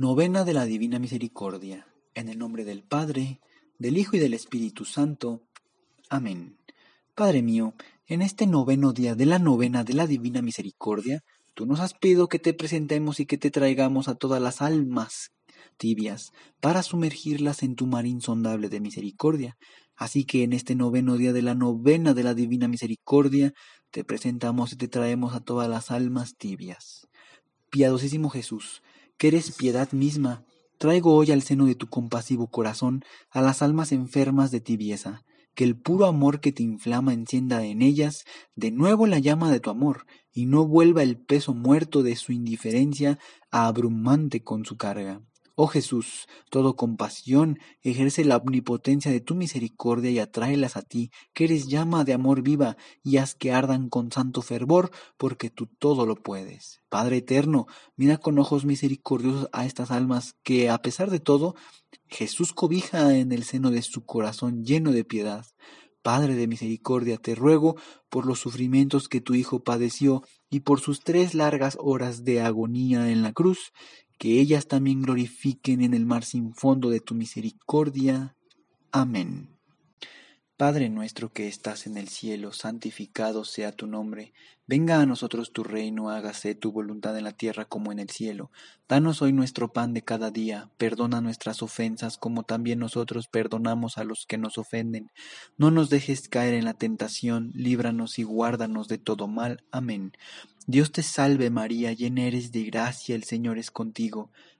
Novena de la Divina Misericordia. En el nombre del Padre, del Hijo y del Espíritu Santo. Amén. Padre mío, en este noveno día de la novena de la Divina Misericordia, tú nos has pedido que te presentemos y que te traigamos a todas las almas tibias para sumergirlas en tu mar insondable de misericordia. Así que en este noveno día de la novena de la Divina Misericordia, te presentamos y te traemos a todas las almas tibias. Piadosísimo Jesús, que eres piedad misma, traigo hoy al seno de tu compasivo corazón a las almas enfermas de tibieza, que el puro amor que te inflama encienda en ellas de nuevo la llama de tu amor, y no vuelva el peso muerto de su indiferencia a abrumante con su carga. Oh Jesús, todo compasión, ejerce la omnipotencia de tu misericordia y atráelas a ti, que eres llama de amor viva, y haz que ardan con santo fervor, porque tú todo lo puedes. Padre eterno, mira con ojos misericordiosos a estas almas que, a pesar de todo, Jesús cobija en el seno de su corazón lleno de piedad. Padre de misericordia, te ruego por los sufrimientos que tu Hijo padeció y por sus tres largas horas de agonía en la cruz, que ellas también glorifiquen en el mar sin fondo de tu misericordia. Amén. Padre nuestro que estás en el cielo, santificado sea tu nombre. Venga a nosotros tu reino, hágase tu voluntad en la tierra como en el cielo. Danos hoy nuestro pan de cada día, perdona nuestras ofensas como también nosotros perdonamos a los que nos ofenden. No nos dejes caer en la tentación, líbranos y guárdanos de todo mal. Amén. Dios te salve María, llena eres de gracia, el Señor es contigo.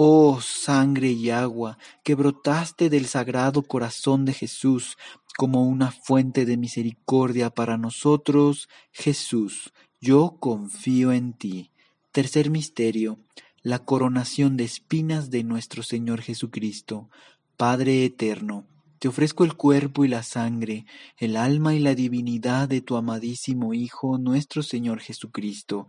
Oh sangre y agua que brotaste del sagrado corazón de Jesús como una fuente de misericordia para nosotros, Jesús, yo confío en ti. Tercer misterio, la coronación de espinas de nuestro Señor Jesucristo. Padre eterno, te ofrezco el cuerpo y la sangre, el alma y la divinidad de tu amadísimo Hijo, nuestro Señor Jesucristo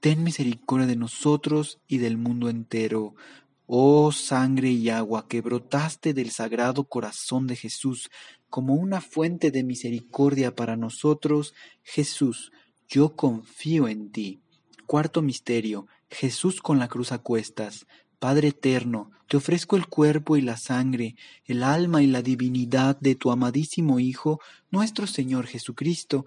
ten misericordia de nosotros y del mundo entero. Oh sangre y agua que brotaste del sagrado corazón de Jesús como una fuente de misericordia para nosotros, Jesús, yo confío en ti. Cuarto misterio, Jesús con la cruz a cuestas. Padre eterno, te ofrezco el cuerpo y la sangre, el alma y la divinidad de tu amadísimo Hijo, nuestro Señor Jesucristo,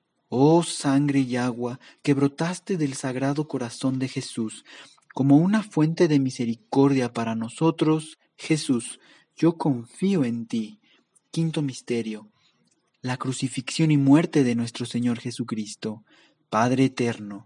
Oh sangre y agua que brotaste del sagrado corazón de Jesús, como una fuente de misericordia para nosotros, Jesús, yo confío en ti. Quinto misterio. La crucifixión y muerte de nuestro Señor Jesucristo. Padre eterno,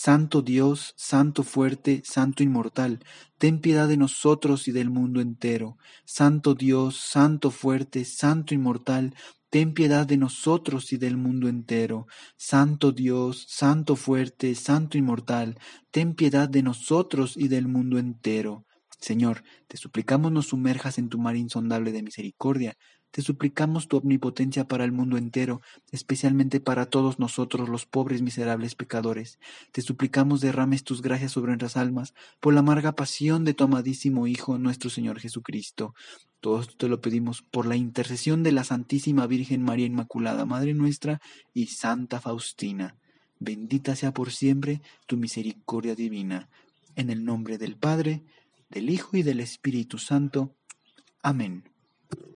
Santo Dios, Santo fuerte, Santo inmortal, ten piedad de nosotros y del mundo entero. Santo Dios, Santo fuerte, Santo inmortal, ten piedad de nosotros y del mundo entero. Santo Dios, Santo fuerte, Santo inmortal, ten piedad de nosotros y del mundo entero. Señor, te suplicamos nos sumerjas en tu mar insondable de misericordia, te suplicamos tu omnipotencia para el mundo entero, especialmente para todos nosotros los pobres miserables pecadores. Te suplicamos derrames tus gracias sobre nuestras almas, por la amarga pasión de tu amadísimo Hijo, nuestro Señor Jesucristo. Todo esto te lo pedimos por la intercesión de la Santísima Virgen María Inmaculada, Madre nuestra, y Santa Faustina. Bendita sea por siempre tu misericordia divina. En el nombre del Padre, del Hijo y del Espíritu Santo. Amén.